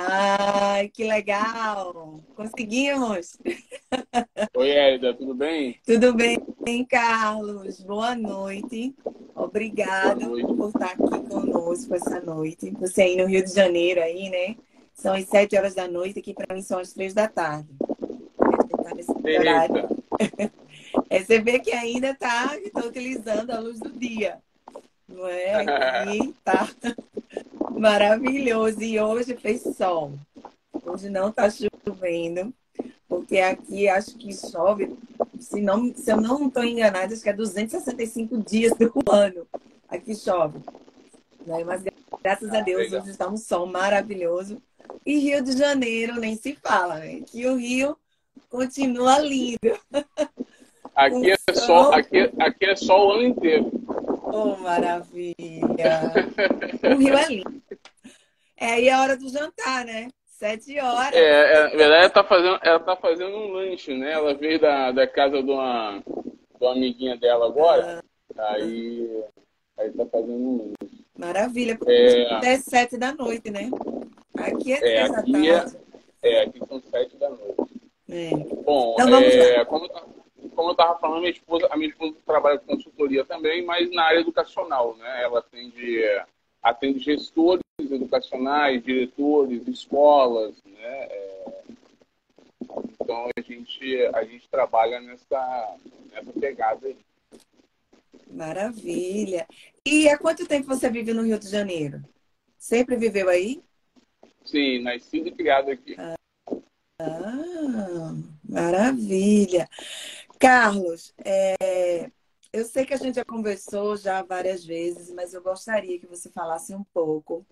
Ai, que legal! Conseguimos! Oi, Elida, tudo bem? Tudo bem, Carlos? Boa noite. Boa noite. por estar aqui conosco essa noite. Você aí no Rio de Janeiro, aí, né? São as sete horas da noite, aqui para mim são as três da tarde. Tá. É, você vê que ainda está utilizando a luz do dia. Não é? Aqui tá maravilhoso. E hoje fez sol. Hoje não está chovendo, porque aqui acho que chove, se, não, se eu não estou enganada, acho que é 265 dias do ano. Aqui chove. Né? Mas graças a Deus, hoje está um sol maravilhoso. E Rio de Janeiro nem se fala, né? Que o Rio continua lindo. Aqui é, só, aqui, aqui é só o ano inteiro. Oh, maravilha! o Rio é lindo. É aí a hora do jantar, né? Sete horas. É, é, na verdade, ela tá, fazendo, ela tá fazendo um lanche, né? Ela veio da, da casa de uma, de uma amiguinha dela agora. Ah. Aí, aí tá fazendo um lanche. Maravilha, porque é... até sete da noite, né? Aqui é, é da é- tarde. É, é, aqui são sete da noite. É. Bom, então, vamos é, como, como eu estava falando, minha esposa, a minha esposa trabalha com consultoria também, mas na área educacional, né? Ela atende, atende gestores educacionais, diretores, escolas, né? É, então a gente, a gente trabalha nessa, nessa pegada aí. Maravilha. E há quanto tempo você vive no Rio de Janeiro? Sempre viveu aí? Sim, nascido e criado aqui. Ah maravilha. Carlos, é, eu sei que a gente já conversou já várias vezes, mas eu gostaria que você falasse um pouco.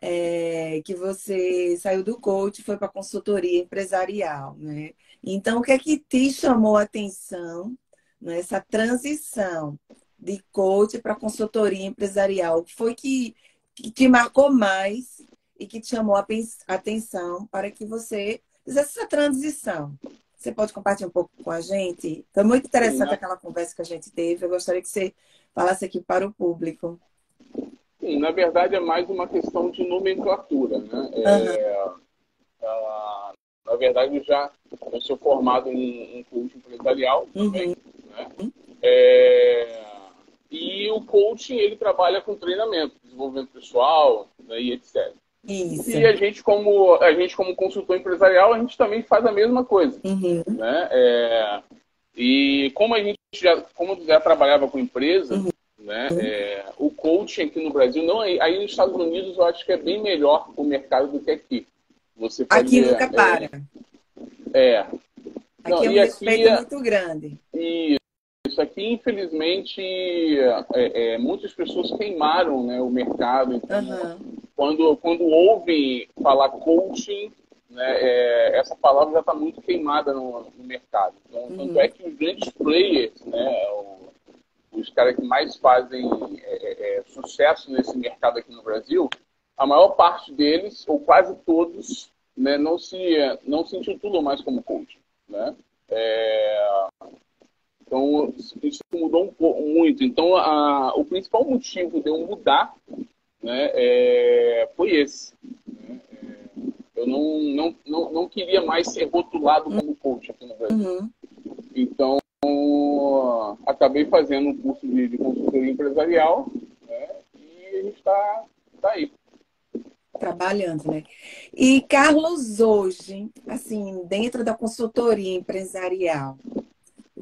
É, que você saiu do coach e foi para consultoria empresarial, né? Então, o que é que te chamou a atenção nessa transição de coach para consultoria empresarial? O que foi que, que te marcou mais e que te chamou a atenção para que você fizesse essa transição? Você pode compartilhar um pouco com a gente? Foi muito interessante Sim, aquela conversa que a gente teve. Eu gostaria que você falasse aqui para o público. Sim, na verdade é mais uma questão de nomenclatura, né? É, uhum. na verdade, eu já eu sou formado em, em coaching empresarial também, uhum. né? É, e o coaching, ele trabalha com treinamento, desenvolvimento pessoal né, e etc. Isso. E a gente, como, a gente, como consultor empresarial, a gente também faz a mesma coisa. Uhum. Né? É, e como a gente já, como já trabalhava com empresa, uhum. né, é, o coaching aqui no Brasil, não aí nos Estados Unidos eu acho que é bem melhor o mercado do que aqui. Você pode, aqui nunca é, para. É. Aqui é um respeito aqui, muito grande. Isso aqui, infelizmente, é, é, muitas pessoas queimaram né, o mercado. Então, uhum quando, quando ouvem falar coaching, né, é, essa palavra já está muito queimada no, no mercado. Então, uhum. Tanto é que os grandes players, né, os caras que mais fazem é, é, é, sucesso nesse mercado aqui no Brasil, a maior parte deles, ou quase todos, né, não, se, não se intitulam mais como coach. Né? É, então, isso mudou um pouco, muito. Então, a, o principal motivo de eu mudar né, é, foi esse. Né? É, eu não, não, não, não queria mais ser rotulado como coach aqui no Brasil. Uhum. Então, acabei fazendo um curso de, de consultoria empresarial né, e a gente está tá aí. Trabalhando, né? E, Carlos, hoje, assim, dentro da consultoria empresarial,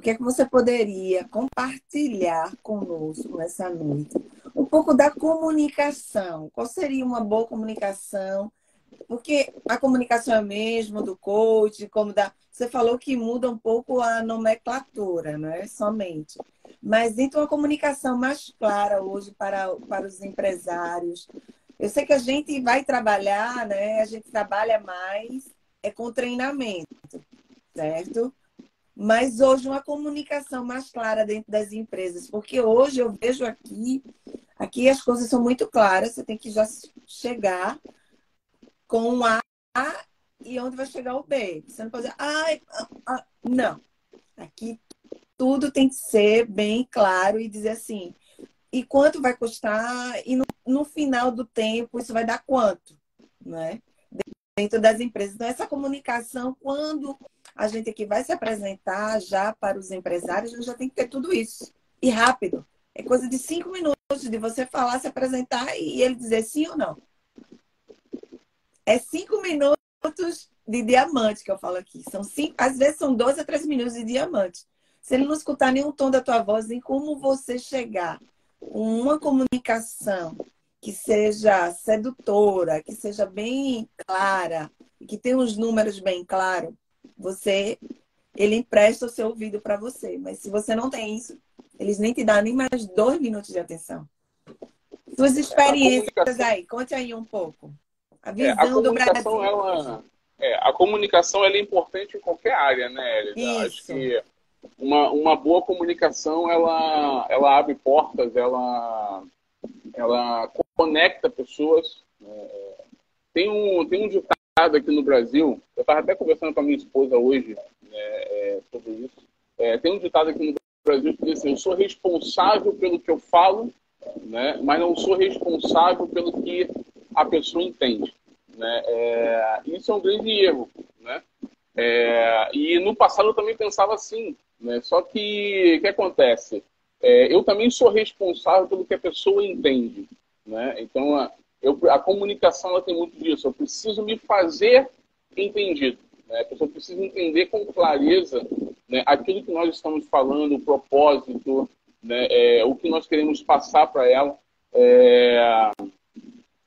que é que você poderia compartilhar conosco nessa noite um pouco da comunicação. Qual seria uma boa comunicação? Porque a comunicação é mesmo do coach, como da. Você falou que muda um pouco a nomenclatura, não é somente. Mas então uma comunicação mais clara hoje para, para os empresários. Eu sei que a gente vai trabalhar, né? A gente trabalha mais é com treinamento, certo? Mas hoje uma comunicação mais clara dentro das empresas, porque hoje eu vejo aqui Aqui as coisas são muito claras, você tem que já chegar com um A e onde vai chegar o B. Você não pode dizer, ai, ah, ah. não. Aqui tudo tem que ser bem claro e dizer assim, e quanto vai custar, e no, no final do tempo isso vai dar quanto, né? dentro das empresas. Então, essa comunicação, quando a gente aqui vai se apresentar já para os empresários, a gente já tem que ter tudo isso. E rápido. É coisa de cinco minutos de você falar, se apresentar e ele dizer sim ou não. É cinco minutos de diamante que eu falo aqui. São cinco, às vezes são 12 a 13 minutos de diamante. Se ele não escutar nenhum tom da tua voz, nem como você chegar uma comunicação que seja sedutora, que seja bem clara, que tenha os números bem claros, você ele empresta o seu ouvido para você. Mas se você não tem isso, eles nem te dão nem mais dois minutos de atenção. Suas experiências aí, conte aí um pouco. A visão é, a do Brasil. Ela, é, a comunicação ela é importante em qualquer área, né, Elida? Acho que uma, uma boa comunicação ela, ela abre portas, ela, ela conecta pessoas. É, tem, um, tem um ditado aqui no Brasil, eu estava até conversando com a minha esposa hoje né, é, sobre isso. É, tem um ditado aqui no Brasil que diz assim: eu sou responsável pelo que eu falo, né, mas não sou responsável pelo que a pessoa entende. Né? É, isso é um grande erro. Né? É, e no passado eu também pensava assim. Né? Só que o que acontece? É, eu também sou responsável pelo que a pessoa entende. Né? Então, eu, a comunicação ela tem muito disso. Eu preciso me fazer entendido. Né? A pessoa precisa entender com clareza né, aquilo que nós estamos falando, o propósito, né, é, o que nós queremos passar para ela. É,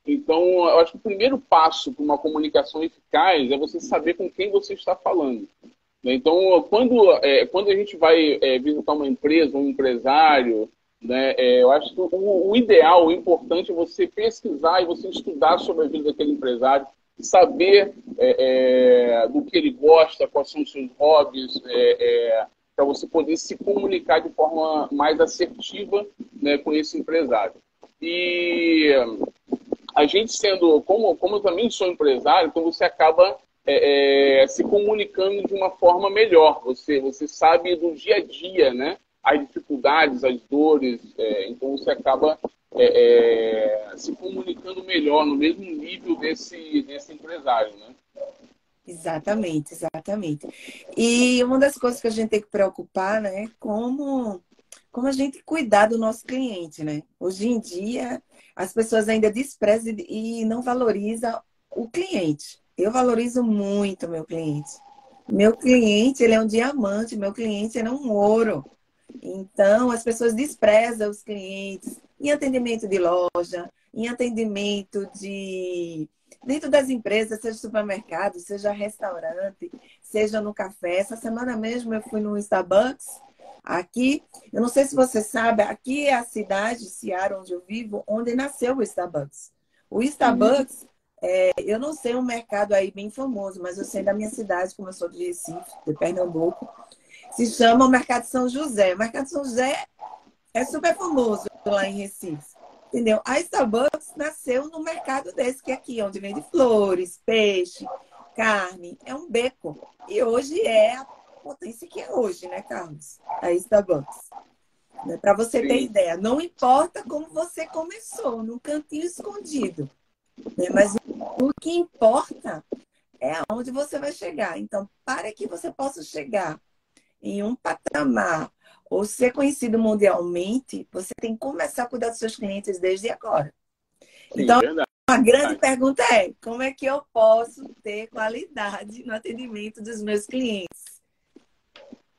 então, eu acho que o primeiro passo para uma comunicação eficaz é você saber com quem você está falando. Né? Então, quando, é, quando a gente vai é, visitar uma empresa, um empresário, né, é, eu acho que o, o, ideal, o importante é você pesquisar e você estudar sobre a vida daquele empresário, saber é, é, do que ele gosta, quais são os seus hobbies, é, para você poder se comunicar de forma mais assertiva né, com esse empresário. E a gente sendo, como, como eu também sou empresário, então você acaba é, é, se comunicando de uma forma melhor. Você, você sabe do dia a dia, né? As dificuldades, as dores, é, então você acaba é, é, se comunicando melhor, no mesmo nível desse, desse empresário, né? Exatamente, exatamente. E uma das coisas que a gente tem que preocupar, né, é como, como a gente cuidar do nosso cliente, né? Hoje em dia, as pessoas ainda desprezam e não valorizam o cliente. Eu valorizo muito meu cliente. Meu cliente, ele é um diamante, meu cliente é um ouro. Então, as pessoas desprezam os clientes em atendimento de loja, em atendimento de dentro das empresas, seja supermercado, seja restaurante, seja no café. Essa semana mesmo eu fui no Starbucks Aqui, eu não sei se você sabe, aqui é a cidade, Seara, onde eu vivo, onde nasceu o Starbucks. O Starbucks, uhum. é, eu não sei um mercado aí bem famoso, mas eu sei da minha cidade, como eu sou de Recife, de Pernambuco, se chama o Mercado São José. O Mercado São José é super famoso lá em Recife. Entendeu? A Starbucks nasceu no mercado desse que é aqui, onde vende flores, peixe, carne. É um beco. E hoje é a potência que é hoje, né, Carlos? A Starbucks. Né? Para você Sim. ter ideia, não importa como você começou, num cantinho escondido, né? mas o que importa é aonde você vai chegar. Então, para que você possa chegar em um patamar ou ser conhecido mundialmente, você tem que começar a cuidar dos seus clientes desde agora. Sim, então, verdade. a grande pergunta é: como é que eu posso ter qualidade no atendimento dos meus clientes?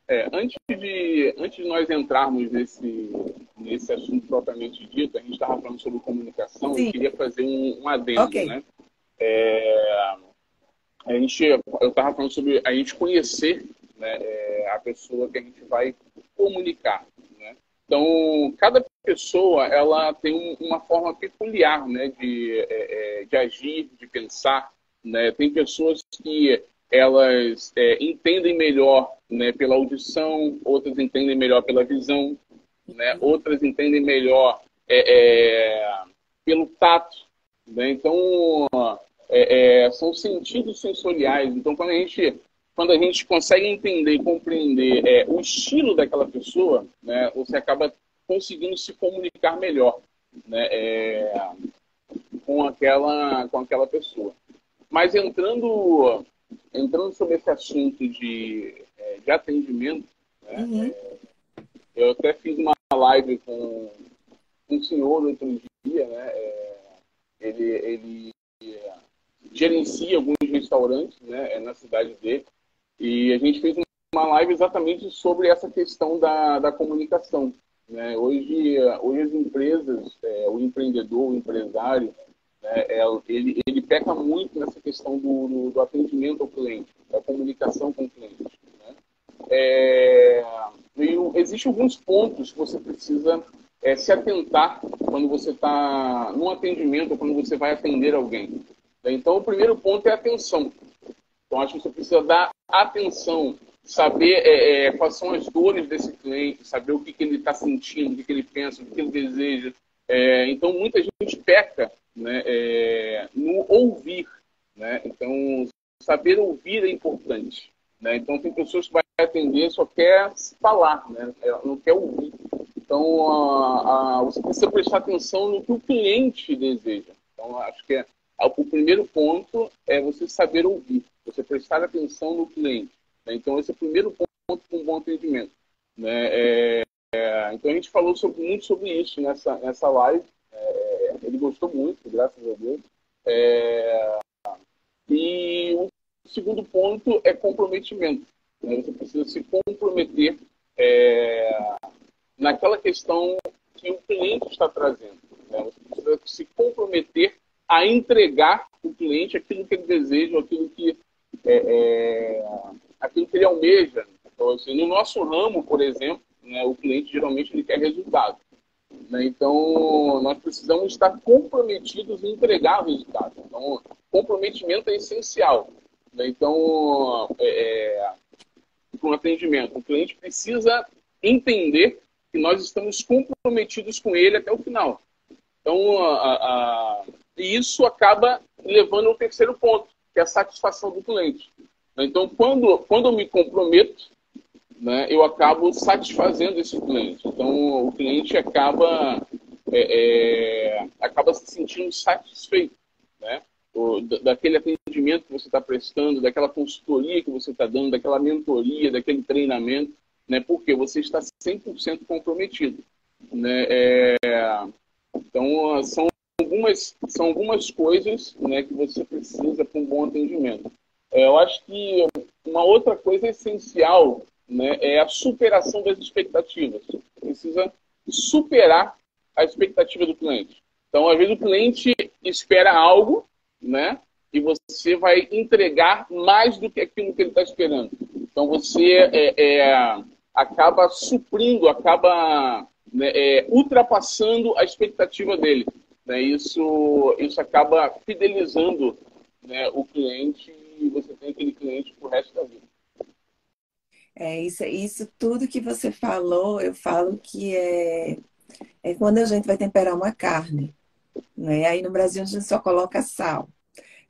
É, antes, de, antes de nós entrarmos nesse, nesse assunto propriamente dito, a gente estava falando sobre comunicação, Sim. eu queria fazer um, um adendo, okay. né? É, a gente, eu estava falando sobre a gente conhecer né, é, a pessoa que a gente vai comunicar. Né? Então, cada pessoa ela tem uma forma peculiar né, de, é, é, de agir, de pensar. Né? Tem pessoas que elas é, entendem melhor né, pela audição, outras entendem melhor pela visão, né, outras entendem melhor é, é, pelo tato. Né? Então, é, são sentidos sensoriais. Então, quando a gente, quando a gente consegue entender e compreender é, o estilo daquela pessoa, né, você acaba conseguindo se comunicar melhor né, com, aquela, com aquela pessoa. mas entrando, entrando sobre esse assunto de, é, de atendimento, né, uhum. é, eu até fiz uma live com um senhor outro dia, né? É, ele, ele gerencia alguns restaurantes né, na cidade dele. E a gente fez uma live exatamente sobre essa questão da, da comunicação. Né? Hoje, hoje as empresas, é, o empreendedor, o empresário, né, é, ele, ele peca muito nessa questão do, do, do, atendimento ao cliente, da comunicação com o cliente. Né? É, existem alguns pontos que você precisa é, se atentar quando você está num atendimento ou quando você vai atender alguém. Então, o primeiro ponto é atenção. Então, acho que você precisa dar atenção, saber é, é, quais são as dores desse cliente, saber o que, que ele está sentindo, o que, que ele pensa, o que, ele deseja. É, então, muita gente peca né, é, no ouvir. Né? Então, saber ouvir é importante. Né? Então, tem pessoas que vai atender só quer falar, né? Ela não quer ouvir. Então, a, a, você precisa prestar atenção no que o cliente deseja. Então, acho que é, o primeiro ponto é você saber ouvir, você prestar atenção no cliente. Né? Então, esse é o primeiro ponto para um bom atendimento. Né? É, é, então, a gente falou sobre, muito sobre isso nessa, nessa live. É, ele gostou muito, graças a Deus. É, e o segundo ponto é comprometimento. Né? Você precisa se comprometer é, naquela questão que o cliente está trazendo. Né? Você precisa se comprometer a entregar o cliente aquilo que ele deseja, aquilo que, é, é, aquilo que ele almeja. Então, assim, no nosso ramo, por exemplo, né, o cliente geralmente ele quer resultado. Né? Então, nós precisamos estar comprometidos em entregar resultado. Então, comprometimento é essencial. Né? Então, é, é para um atendimento, o cliente precisa entender que nós estamos comprometidos com ele até o final. Então, a, a, isso acaba levando ao terceiro ponto, que é a satisfação do cliente. Então, quando, quando eu me comprometo, né, eu acabo satisfazendo esse cliente. Então, o cliente acaba, é, é, acaba se sentindo satisfeito. Né? daquele atendimento que você está prestando, daquela consultoria que você está dando, daquela mentoria, daquele treinamento, né? Porque você está 100% comprometido, né? É, então, são algumas, são algumas coisas né, que você precisa para um bom atendimento. É, eu acho que uma outra coisa essencial né, é a superação das expectativas. Você precisa superar a expectativa do cliente. Então, às vezes, o cliente espera algo né? E você vai entregar mais do que aquilo que ele está esperando. Então você é, é, acaba suprindo, acaba né, é, ultrapassando a expectativa dele. Né? Isso, isso acaba fidelizando né, o cliente e você tem aquele cliente para o resto da vida. É isso, isso tudo que você falou, eu falo que é, é quando a gente vai temperar uma carne. Né? Aí no Brasil a gente só coloca sal.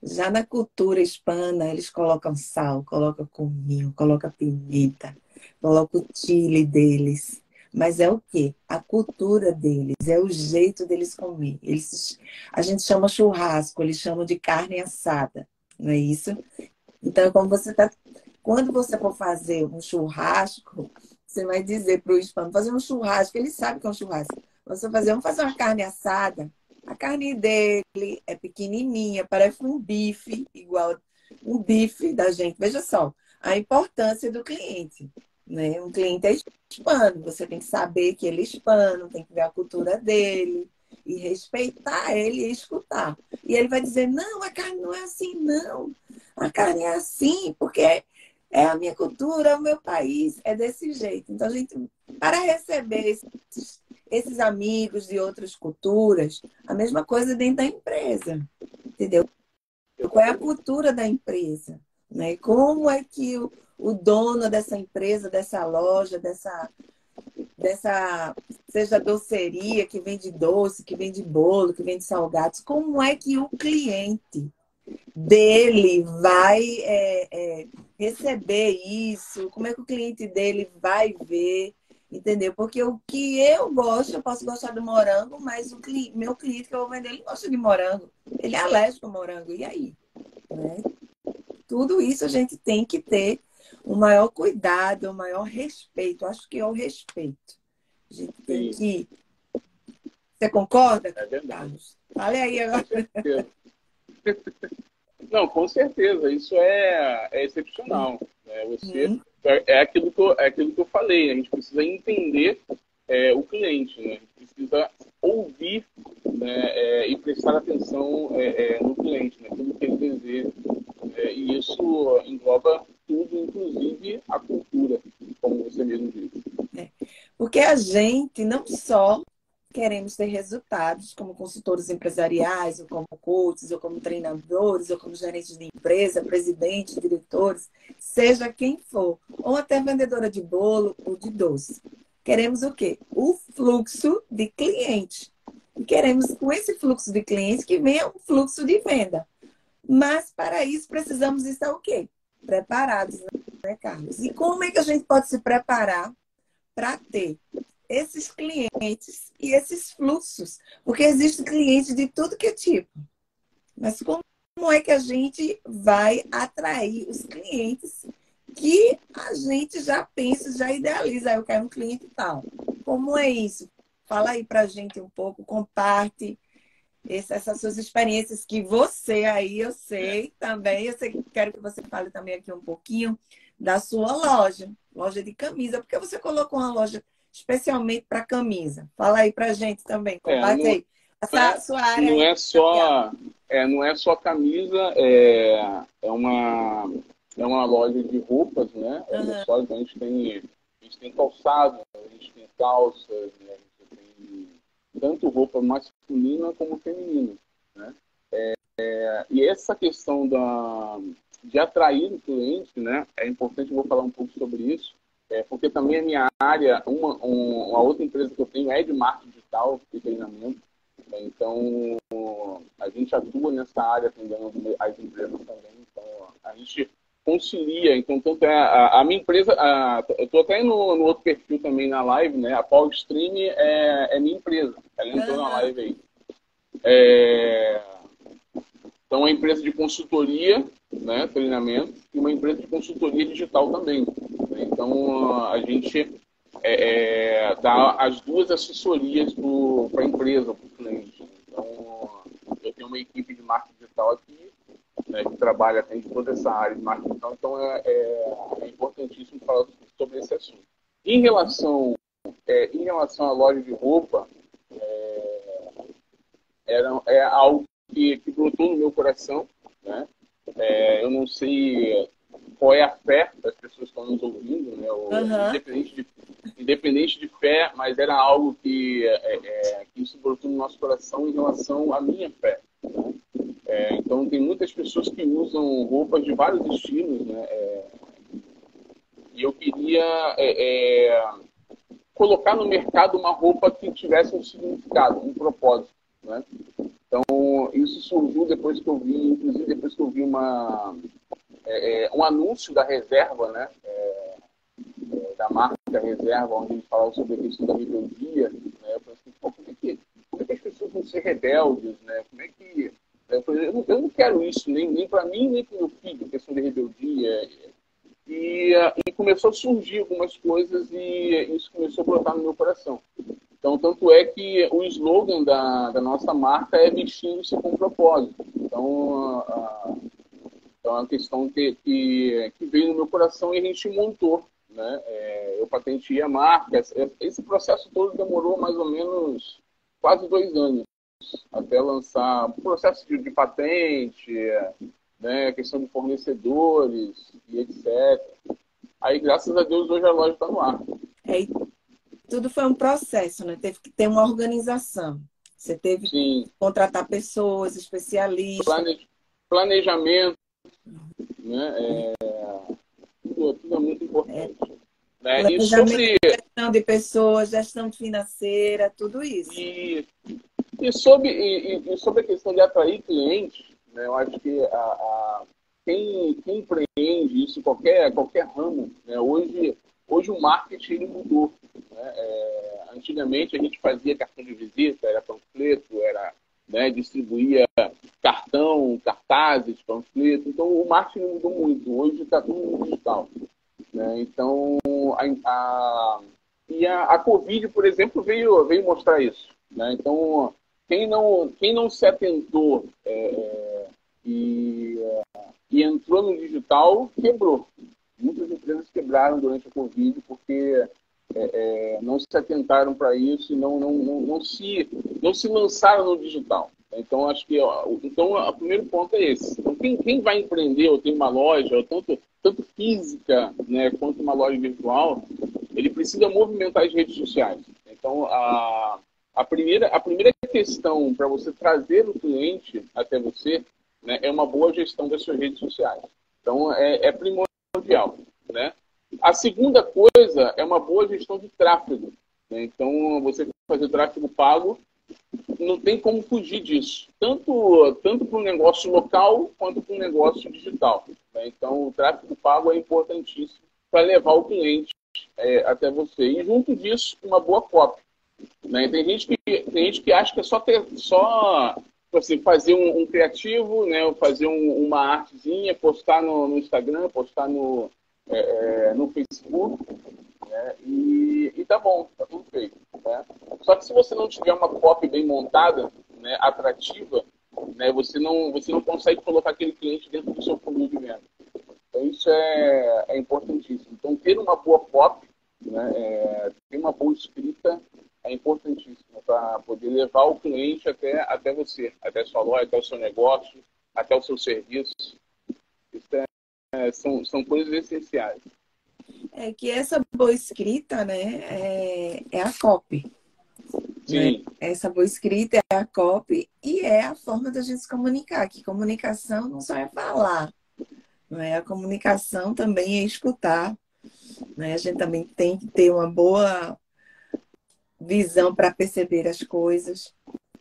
Já na cultura hispana, eles colocam sal, colocam cominho, colocam pimenta, colocam o chile deles. Mas é o quê? A cultura deles, é o jeito deles comer. Eles, a gente chama churrasco, eles chamam de carne assada, não é isso? Então, como você tá, quando você for fazer um churrasco, você vai dizer para o hispano, fazer um churrasco, ele sabe que é um churrasco. Você fazer, vamos fazer uma carne assada. A carne dele é pequenininha, parece um bife, igual um bife da gente. Veja só, a importância do cliente. Né? Um cliente é hispano, você tem que saber que ele é hispano, tem que ver a cultura dele e respeitar ele e escutar. E ele vai dizer: não, a carne não é assim, não. A carne é assim, porque é a minha cultura, é o meu país, é desse jeito. Então, a gente, para receber esses esses amigos de outras culturas, a mesma coisa dentro da empresa, entendeu? Qual é a cultura da empresa? Né? Como é que o, o dono dessa empresa, dessa loja, dessa, dessa, seja doceria que vende doce, que vende bolo, que vende salgados, como é que o cliente dele vai é, é, receber isso? Como é que o cliente dele vai ver? Entendeu? Porque o que eu gosto, eu posso gostar do morango, mas o cli meu cliente que eu vou vender, ele gosta de morango. Ele é alérgico ao morango. E aí? Né? Tudo isso a gente tem que ter o maior cuidado, o maior respeito. Acho que é o respeito. A gente tem Sim. que. Você concorda? É verdade. Fale aí agora. Não, com certeza. Isso é, é excepcional. Né? Você uhum. é, aquilo que eu, é aquilo que eu falei. A gente precisa entender é, o cliente, né? A gente precisa ouvir né, é, e prestar atenção é, é, no cliente, naquilo que ele deseja. Né? e isso engloba tudo, inclusive a cultura, como você mesmo disse. É, porque a gente não só queremos ter resultados como consultores empresariais, ou como coaches, ou como treinadores, ou como gerentes de empresa, presidentes, diretores, seja quem for, ou até vendedora de bolo ou de doce. Queremos o quê? O fluxo de clientes. E queremos, com esse fluxo de clientes, que venha um fluxo de venda. Mas, para isso, precisamos estar o quê? Preparados, né, Carlos? E como é que a gente pode se preparar para ter esses clientes e esses fluxos? Porque existe cliente de tudo que é tipo. Mas como é que a gente vai atrair os clientes que a gente já pensa, já idealiza? Eu quero um cliente tal. Como é isso? Fala aí pra gente um pouco, comparte essas suas experiências que você aí, eu sei também, eu sei que quero que você fale também aqui um pouquinho da sua loja, loja de camisa, porque você colocou uma loja especialmente para camisa. Fala aí pra gente também, comparte é, aí. Essa é, sua área não é só é, não é só camisa, é, é uma é uma loja de roupas, né? Uhum. Só, a gente tem a gente tem calçado, a gente tem calças, né? Tanto roupa masculina como feminina. Né? É, é, e essa questão da, de atrair o cliente, né, é importante, vou falar um pouco sobre isso, é, porque também a minha área, uma, um, uma outra empresa que eu tenho é de marketing digital e treinamento, né? então a gente atua nessa área atendendo as empresas também, então a gente concilia. Então, tanto é a, a minha empresa, a, eu estou até no, no, outro perfil também na live, né? A Power Stream é, é minha empresa. Ela entrou uhum. na live aí. É, então, é uma empresa de consultoria, né, treinamento, e uma empresa de consultoria digital também. Então, a gente é, é, dá as duas assessorias para a empresa, para o cliente. Então, eu tenho uma equipe de marketing digital aqui né, que trabalha atende toda essa área de marketing digital, então é, é, é, importantíssimo falar sobre esse assunto. Em relação, é, em relação à loja de roupa, é, era, é algo que, que brotou no meu coração. Né? É, eu não sei qual é a fé das pessoas que estão nos ouvindo, né? uhum. independente, de, independente de fé, mas era algo que, é, é, que isso brotou no nosso coração em relação à minha fé. Né? É, então, tem muitas pessoas que usam roupas de vários estilos, né? É, e eu queria é, é, colocar no mercado uma roupa que tivesse um significado, um propósito, né? Então, isso surgiu depois que eu vi, inclusive depois que eu vi uma, é, é, um anúncio da reserva, né? da marca Reserva, onde eles falavam sobre a questão da rebeldia, né? Eu pensei, como é que, como é que as pessoas vão ser rebeldes, né? Como é que eu, falei, eu, não, eu não quero isso, nem, nem para mim, nem para meu filho, questão de rebeldia. E, e, começou a surgir algumas coisas e isso começou a brotar no meu coração. Então, tanto é que o slogan da, da nossa marca é vestindo-se com propósito. Então, então, é uma questão que, que, que, veio no meu coração e a gente montou. Né? É, eu patenteei a marca. Esse processo todo demorou mais ou menos quase dois anos até lançar o processo de, de patente, né, questão de fornecedores e etc. Aí, graças a Deus, hoje a loja está no ar. É, tudo foi um processo, né? Teve que ter uma organização. Você teve Sim. que contratar pessoas, especialistas. Plane... Planejamento, né? É... Tudo, tudo, é muito importante. É. Né? E sobre... Gestão de pessoas, gestão financeira, tudo isso. E e sobre, e, e sobre a questão de atrair clientes, né, eu acho que a, a, quem, quem empreende isso, qualquer, qualquer ramo, né, hoje, hoje o marketing mudou. Né? É, antigamente a gente fazia cartão de visita, era panfleto, era, né, distribuía cartão, cartazes, panfletos. Então, o marketing mudou muito. Hoje está tudo digital. Né? Então, a, a, e a, a Covid, por exemplo, veio, veio mostrar isso. Né? Então, quem não, quem não se atentou é, e, e entrou no digital, quebrou. Muitas empresas quebraram durante a Covid porque é, é, não se atentaram para isso e não, não, não, não, se, não se lançaram no digital. Então, acho que ó, então, o primeiro ponto é esse. Então, quem, quem vai empreender ou tem uma loja, ou tanto, tanto física né, quanto uma loja virtual, ele precisa movimentar as redes sociais. Então, a, a, primeira, a primeira questão para você trazer o cliente até você né, é uma boa gestão das suas redes sociais. Então, é, é primordial. Né? A segunda coisa é uma boa gestão de tráfego. Né? Então, você fazer tráfego pago, não tem como fugir disso. Tanto, tanto para um negócio local quanto para um negócio digital. Né? Então, o tráfego pago é importantíssimo para levar o cliente é, até você. E junto disso, uma boa cópia. Né? Tem, gente que, tem gente que acha que é só, ter, só assim, fazer um, um criativo, né? fazer um, uma artezinha, postar no, no Instagram, postar no, é, é, no Facebook, né? e, e tá bom, tá tudo feito. Né? Só que se você não tiver uma copy bem montada, né, atrativa, né, você, não, você não consegue colocar aquele cliente dentro do seu funil de venda. Então isso é, é importantíssimo. Então ter uma boa copy, né, é, ter uma boa escrita é importantíssimo para poder levar o cliente até, até você, até a sua loja, até o seu negócio, até o seu serviço. É é, são, são coisas essenciais. É que essa boa escrita, né, é, é a copy. Sim. Né? Essa boa escrita é a copy e é a forma da gente se comunicar. Que comunicação não só é falar, não é? A comunicação também é escutar. Né? A gente também tem que ter uma boa visão para perceber as coisas.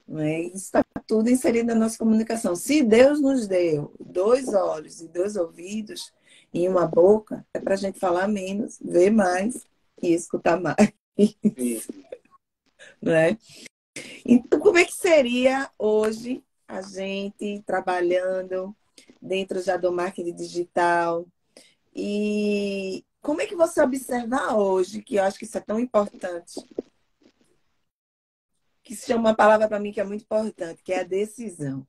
Né? Isso está tudo inserido na nossa comunicação. Se Deus nos deu dois olhos e dois ouvidos e uma boca, é para a gente falar menos, ver mais e escutar mais. né? Então, como é que seria hoje a gente trabalhando dentro já do marketing digital? E como é que você observa hoje, que eu acho que isso é tão importante, que se chama uma palavra para mim que é muito importante, que é a decisão.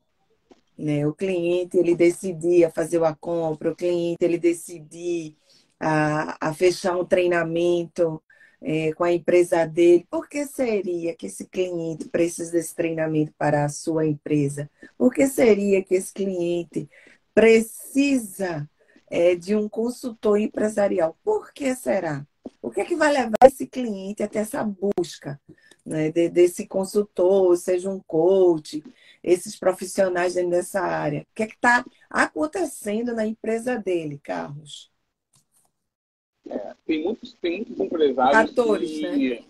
Né? O cliente ele decidir fazer a compra, o cliente ele decidir a, a fechar um treinamento é, com a empresa dele. Por que seria que esse cliente precisa desse treinamento para a sua empresa? Por que seria que esse cliente precisa é, de um consultor empresarial? Por que será? O que é que vai levar esse cliente até essa busca? Né, de, desse consultor, seja um coach, esses profissionais dentro dessa área. O que é que está acontecendo na empresa dele, Carlos? É, tem, muitos, tem muitos empresários fatores, que... né?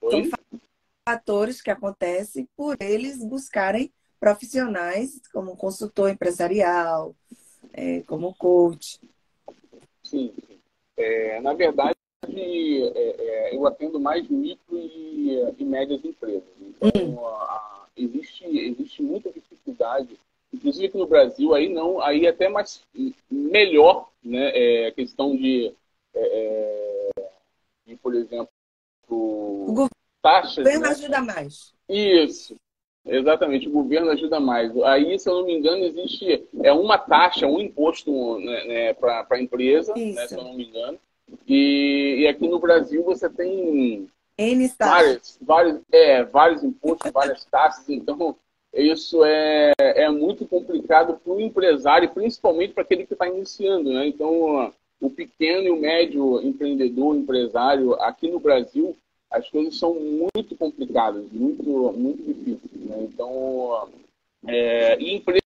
Oi? São fatores que acontecem por eles buscarem profissionais como consultor empresarial, é, como coach. Sim, sim. É, na verdade, é, é, eu atendo mais micro e, e médias empresas. Então, uhum. a, existe, existe muita dificuldade, inclusive aqui no Brasil, aí não, aí até mais melhor, né? É, questão de, é, é, de, por exemplo, o taxas. O governo né? ajuda mais. Isso. Exatamente, o governo ajuda mais. Aí, se eu não me engano, existe é uma taxa, um imposto né, né para a empresa, né, se eu não me engano. E, e aqui no Brasil você tem N vários, vários, é, vários impostos, várias taxas, então isso é, é muito complicado para o empresário, principalmente para aquele que está iniciando. Né? Então, o pequeno e o médio empreendedor, empresário, aqui no Brasil, as coisas são muito complicadas, muito, muito difíceis. Né? Então, é, e empresa,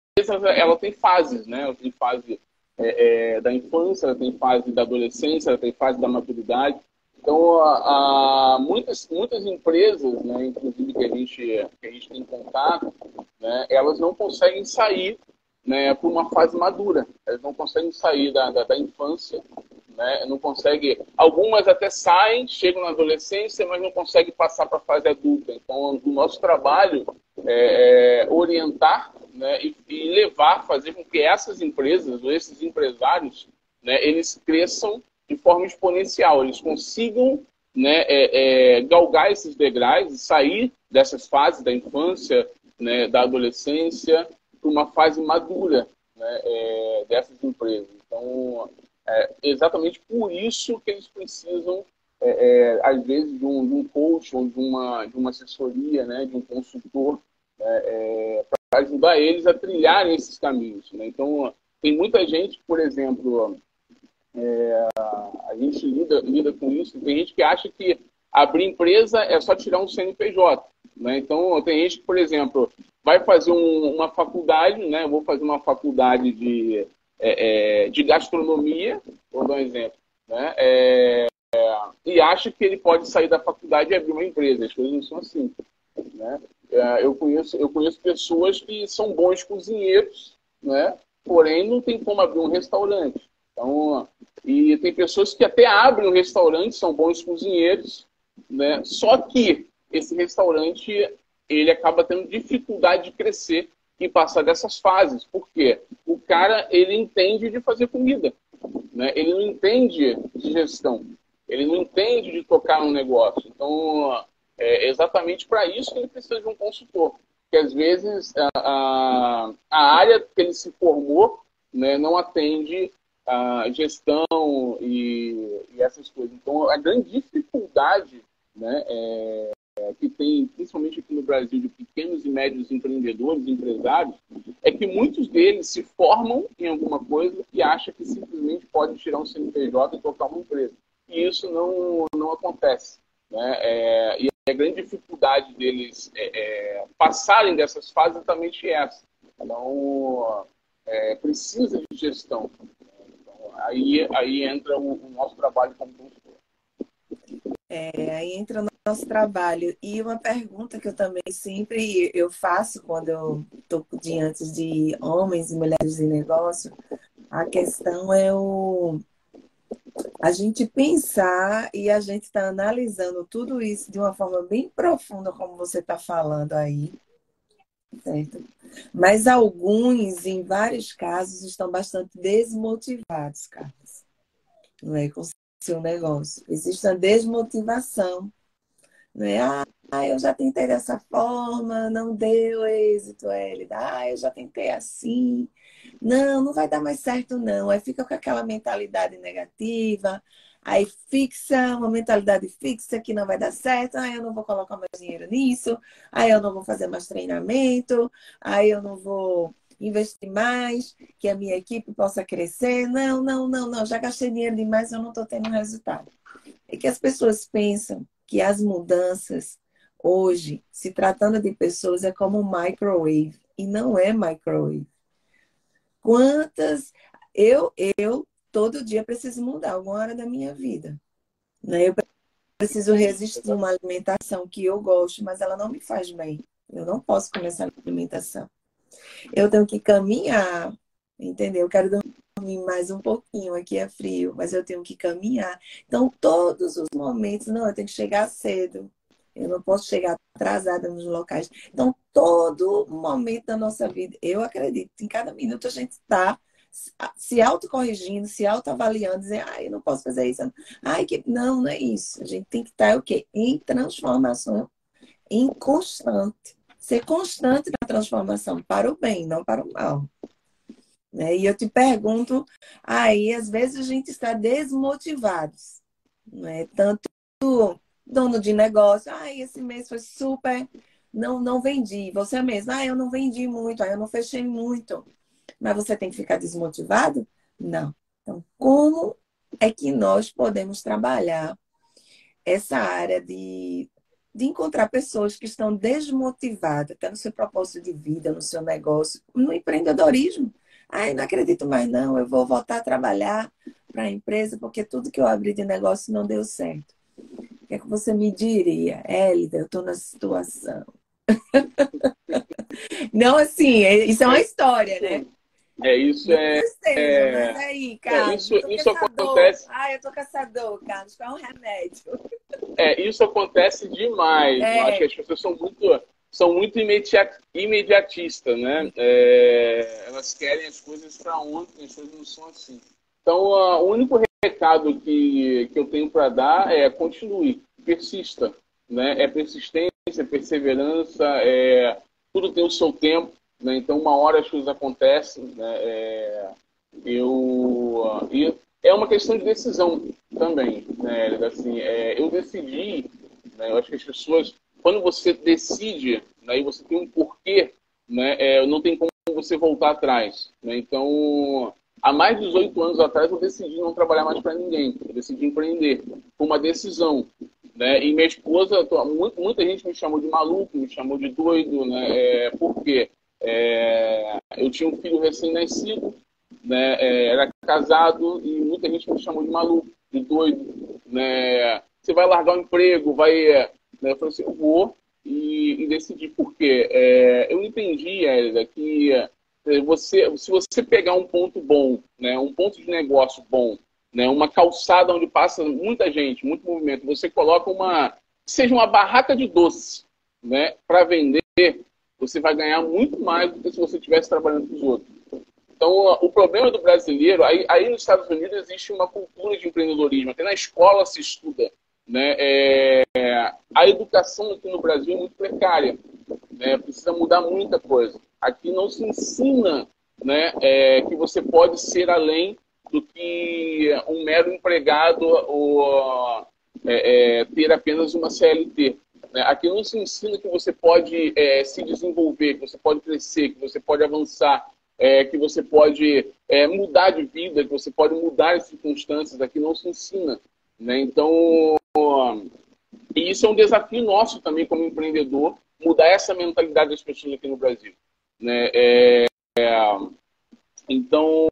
ela tem fases, né? Ela tem fase é, é, da infância, ela tem fase da adolescência, ela tem fase da maturidade. Então, a, a, muitas, muitas empresas, né, inclusive que a gente, que a gente tem contato, né, elas não conseguem sair né, para uma fase madura. Elas não conseguem sair da, da, da infância né? Não consegue. Algumas até saem, chegam na adolescência, mas não conseguem passar para a fase adulta. Então, o nosso trabalho é, é orientar né, e, e, levar, fazer com que essas empresas ou esses empresários, né, eles cresçam de forma exponencial, eles consigam né, é, é, galgar esses degraus e sair dessas fases da infância, né, da adolescência, para uma fase madura né, é, dessas empresas. Então, é exatamente por isso que eles precisam, é, é, às vezes, de um, de um, coach ou de uma, de uma assessoria, né, de um consultor, né, é, para ajudar eles a trilharem esses caminhos. Né? Então, tem muita gente, por exemplo, é, a gente lida, lida com isso, tem gente que acha que abrir empresa é só tirar um CNPJ. Né? Então, tem gente que, por exemplo, vai fazer um, uma faculdade, né? Vou fazer uma faculdade de, é, é, de gastronomia, vou dar um exemplo, né? É, e acha que ele pode sair da faculdade e abrir uma empresa. As coisas não são assim. Né? É, eu, conheço, eu conheço pessoas que são bons cozinheiros, né? porém não tem como abrir um restaurante. Então, e tem pessoas que até abrem um restaurante, são bons cozinheiros, né? só que esse restaurante ele acaba tendo dificuldade de crescer e passar dessas fases. Por quê? O cara ele entende de fazer comida, né? ele não entende de gestão, ele não entende de tocar um negócio. Então, é exatamente para isso que ele precisa de um consultor. Que às vezes a, a área que ele se formou né, não atende a gestão e, e, essas coisas. Então, a grande dificuldade né, é, é, que tem, principalmente aqui no Brasil, de pequenos e médios empreendedores, empresários, é que muitos deles se formam em alguma coisa e acham que simplesmente pode tirar um CNPJ e tocar uma empresa. E isso não, não acontece. Né? É, e a grande dificuldade deles é, é, passarem dessas fases é exatamente essa. Então, é, precisa de gestão. Então, aí, aí entra o, o nosso trabalho como consultor. É, aí entra nosso trabalho. E uma pergunta que eu também sempre eu faço quando eu estou diante de homens e mulheres de negócio, a questão é o a gente pensar e a gente está analisando tudo isso de uma forma bem profunda, como você está falando aí, certo? Mas alguns, em vários casos, estão bastante desmotivados, Carlos, não é com seu negócio. Existe uma desmotivação, não é? Ah, eu já tentei dessa forma, não deu êxito, Elida. Ah, eu já tentei assim, não, não vai dar mais certo, não. Aí fica com aquela mentalidade negativa, aí fixa, uma mentalidade fixa que não vai dar certo, aí eu não vou colocar mais dinheiro nisso, aí eu não vou fazer mais treinamento, aí eu não vou investir mais, que a minha equipe possa crescer. Não, não, não, não, já gastei dinheiro demais, eu não estou tendo resultado. É que as pessoas pensam que as mudanças hoje, se tratando de pessoas, é como microwave, e não é microwave. Quantas. Eu, eu, todo dia preciso mudar alguma hora da minha vida. Né? Eu preciso resistir uma alimentação que eu gosto, mas ela não me faz bem. Eu não posso comer essa alimentação. Eu tenho que caminhar, entendeu? Eu quero dormir mais um pouquinho, aqui é frio, mas eu tenho que caminhar. Então, todos os momentos, não, eu tenho que chegar cedo. Eu não posso chegar atrasada nos locais. Então, todo momento da nossa vida, eu acredito, em cada minuto a gente está se autocorrigindo, se autoavaliando, dizendo, ai, eu não posso fazer isso. Ai, que... Não, não é isso. A gente tem que estar o quê? Em transformação, em constante. Ser constante na transformação, para o bem, não para o mal. Né? E eu te pergunto, aí, às vezes a gente está desmotivados. Né? Tanto dono de negócio, ah, esse mês foi super, não, não vendi. Você mesmo, ah, eu não vendi muito, ah, eu não fechei muito. Mas você tem que ficar desmotivado? Não. Então, como é que nós podemos trabalhar essa área de, de encontrar pessoas que estão desmotivadas, até no seu propósito de vida, no seu negócio, no empreendedorismo? Ai, não acredito mais não, eu vou voltar a trabalhar para a empresa porque tudo que eu abri de negócio não deu certo. O que, é que você me diria? Hélida, eu estou na situação. Não, assim, é, isso é uma história, né? É, isso é. é... Mas aí, é, Carlos. É, isso isso acontece. Ai, eu tô caçador, Carlos. Qual é um remédio? É, isso acontece demais. É. Eu acho que as pessoas são muito, são muito imediatistas, né? É, elas querem as coisas para ontem, as coisas não são assim. Então, o único recado que, que eu tenho para dar é continue, persista. Né? É persistência, é perseverança, é, tudo tem o seu tempo. Né? Então, uma hora as coisas acontecem. Né? É, eu, e é uma questão de decisão também. Né? Assim, é, eu decidi, né? eu acho que as pessoas, quando você decide, né? e você tem um porquê, né? É, não tem como você voltar atrás. Né? Então, há mais de 18 anos atrás, eu decidi não trabalhar mais para ninguém. Eu decidi empreender. Foi uma decisão. Né? E minha esposa, muita gente me chamou de maluco, me chamou de doido, né? É, por quê? É, eu tinha um filho recém-nascido, né? É, era casado e muita gente me chamou de maluco, de doido. Né? Você vai largar o emprego, vai. Né? Eu falei assim, eu vou e, e decidi por quê. É, eu entendi, Elida, que é, você, se você pegar um ponto bom, né? um ponto de negócio bom, né? uma calçada onde passa muita gente, muito movimento, você coloca uma. seja uma barraca de doce né? para vender você vai ganhar muito mais do que se você estivesse trabalhando com os outros. Então, o problema do brasileiro, aí, aí nos Estados Unidos existe uma cultura de empreendedorismo, até na escola se estuda. Né? É, a educação aqui no Brasil é muito precária, né? precisa mudar muita coisa. Aqui não se ensina né, é, que você pode ser além do que um mero empregado ou é, é ter apenas uma CLT. Né? Aqui não se ensina que você pode é, se desenvolver, que você pode crescer, que você pode avançar, é, que você pode é, mudar de vida, que você pode mudar as circunstâncias. Aqui não se ensina. Né? Então, e isso é um desafio nosso também como empreendedor, mudar essa mentalidade das pessoas aqui no Brasil. Né? É, então,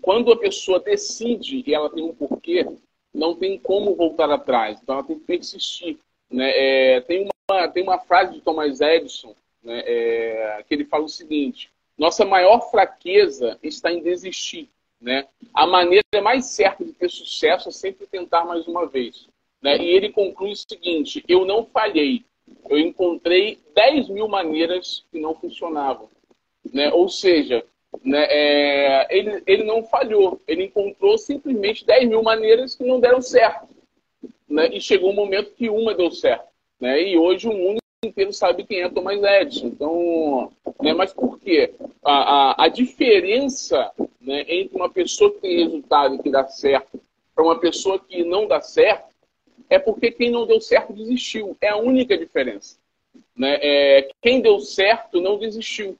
quando a pessoa decide e ela tem um porquê, não tem como voltar atrás. Então, ela tem que persistir. Né? É, tem, uma, tem uma frase de Thomas Edison né, é, que ele fala o seguinte: nossa maior fraqueza está em desistir. Né? A maneira mais certa de ter sucesso é sempre tentar mais uma vez. Né? E ele conclui o seguinte: eu não falhei, eu encontrei 10 mil maneiras que não funcionavam. Né? Ou seja, né, é, ele, ele não falhou, ele encontrou simplesmente 10 mil maneiras que não deram certo né? E chegou um momento que uma deu certo, né? E hoje o mundo inteiro sabe quem é Thomas Edison. Então, né? Mas por quê? A, a, a diferença né, entre uma pessoa que tem resultado e que dá certo para uma pessoa que não dá certo é porque quem não deu certo desistiu. É a única diferença. Né? É, quem deu certo não desistiu.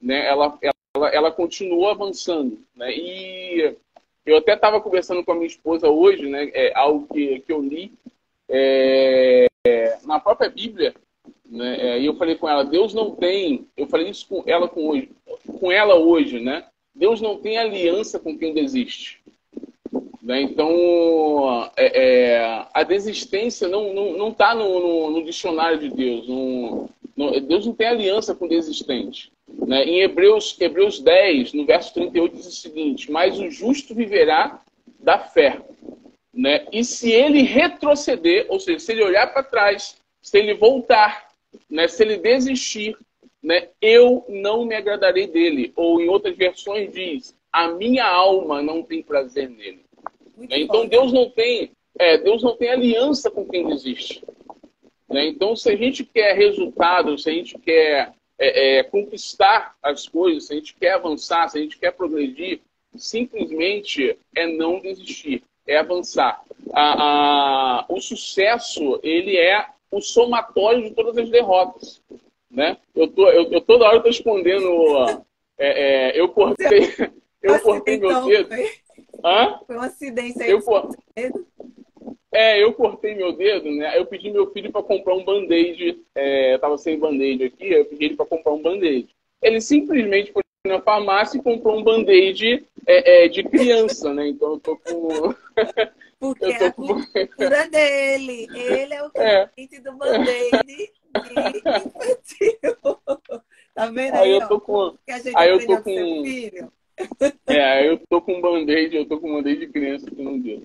Né? Ela, ela, ela continuou avançando. Né? E eu até estava conversando com a minha esposa hoje, né? É algo que, que eu li é, na própria Bíblia, né? É, e eu falei com ela, Deus não tem. Eu falei isso com ela com hoje, com ela hoje, né? Deus não tem aliança com quem desiste. Né? Então, é, é, a desistência não está não, não tá no, no, no, dicionário de Deus. Deus não tem aliança com desistente. Né? Em Hebreus, Hebreus 10, no verso 38, diz o seguinte: Mas o justo viverá da fé. Né? E se ele retroceder, ou seja, se ele olhar para trás, se ele voltar, né? se ele desistir, né? eu não me agradarei dele. Ou em outras versões diz: A minha alma não tem prazer nele. Né? Então Deus não tem, é, Deus não tem aliança com quem desiste. Né? Então, se a gente quer resultado, se a gente quer é, é, conquistar as coisas, se a gente quer avançar, se a gente quer progredir, simplesmente é não desistir, é avançar. A, a, o sucesso, ele é o somatório de todas as derrotas. Né? Eu, tô, eu, eu toda hora estou escondendo. É, é, eu cortei, eu cortei meu dedo. Hã? Foi um acidente aí. Eu, é, eu cortei meu dedo, né? Eu pedi meu filho para comprar um band-aid. É, eu tava sem band-aid aqui, eu pedi ele para comprar um band-aid. Ele simplesmente foi na farmácia e comprou um band-aid é, é, de criança, né? Então eu tô com. Porque é a cultura dele. Ele é o é. cliente é. do band-aid infantil. Tá vendo aí? aí eu tô com aí eu tô com. É, aí eu tô com band-aid, eu tô com band-aid de criança que não deu.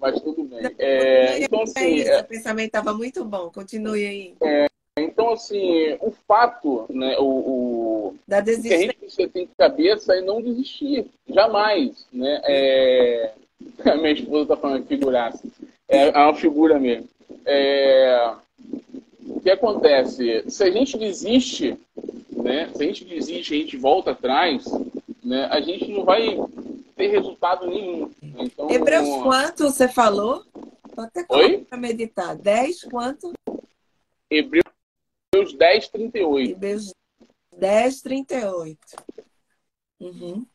Mas tudo bem. É, então, assim. É isso, é... O pensamento estava muito bom, continue aí. É, então, assim, o fato, né, o, o da que a gente precisa ter em cabeça é não desistir, jamais, né? É... A minha esposa está falando figuraça. É, é uma figura mesmo. É... O que acontece? Se a gente desiste, né? Se a gente desiste, a gente volta atrás, né? A gente não vai ter resultado nenhum. Então, Hebreus quanto você falou? Vou até para meditar. 10 quanto? Hebreus 10, 38. Hebreus 10, 38. Uhum.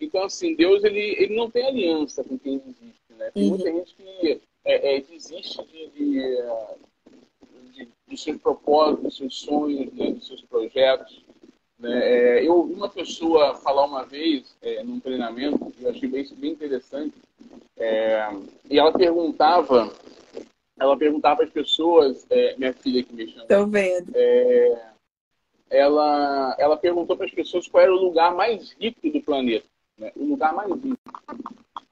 Então, assim, Deus ele, ele não tem aliança com quem desiste. Né? Tem uhum. muita gente que é, é, desiste de, de, de, de seus propósitos, dos seus sonhos, né? dos seus projetos. Né? É, eu ouvi uma pessoa falar uma vez é, num treinamento, eu achei bem, bem interessante, é, e ela perguntava, ela perguntava às pessoas, é, minha filha que me chama. Estou vendo. É, ela, ela perguntou para as pessoas qual era o lugar mais rico do planeta, né? o lugar mais rico.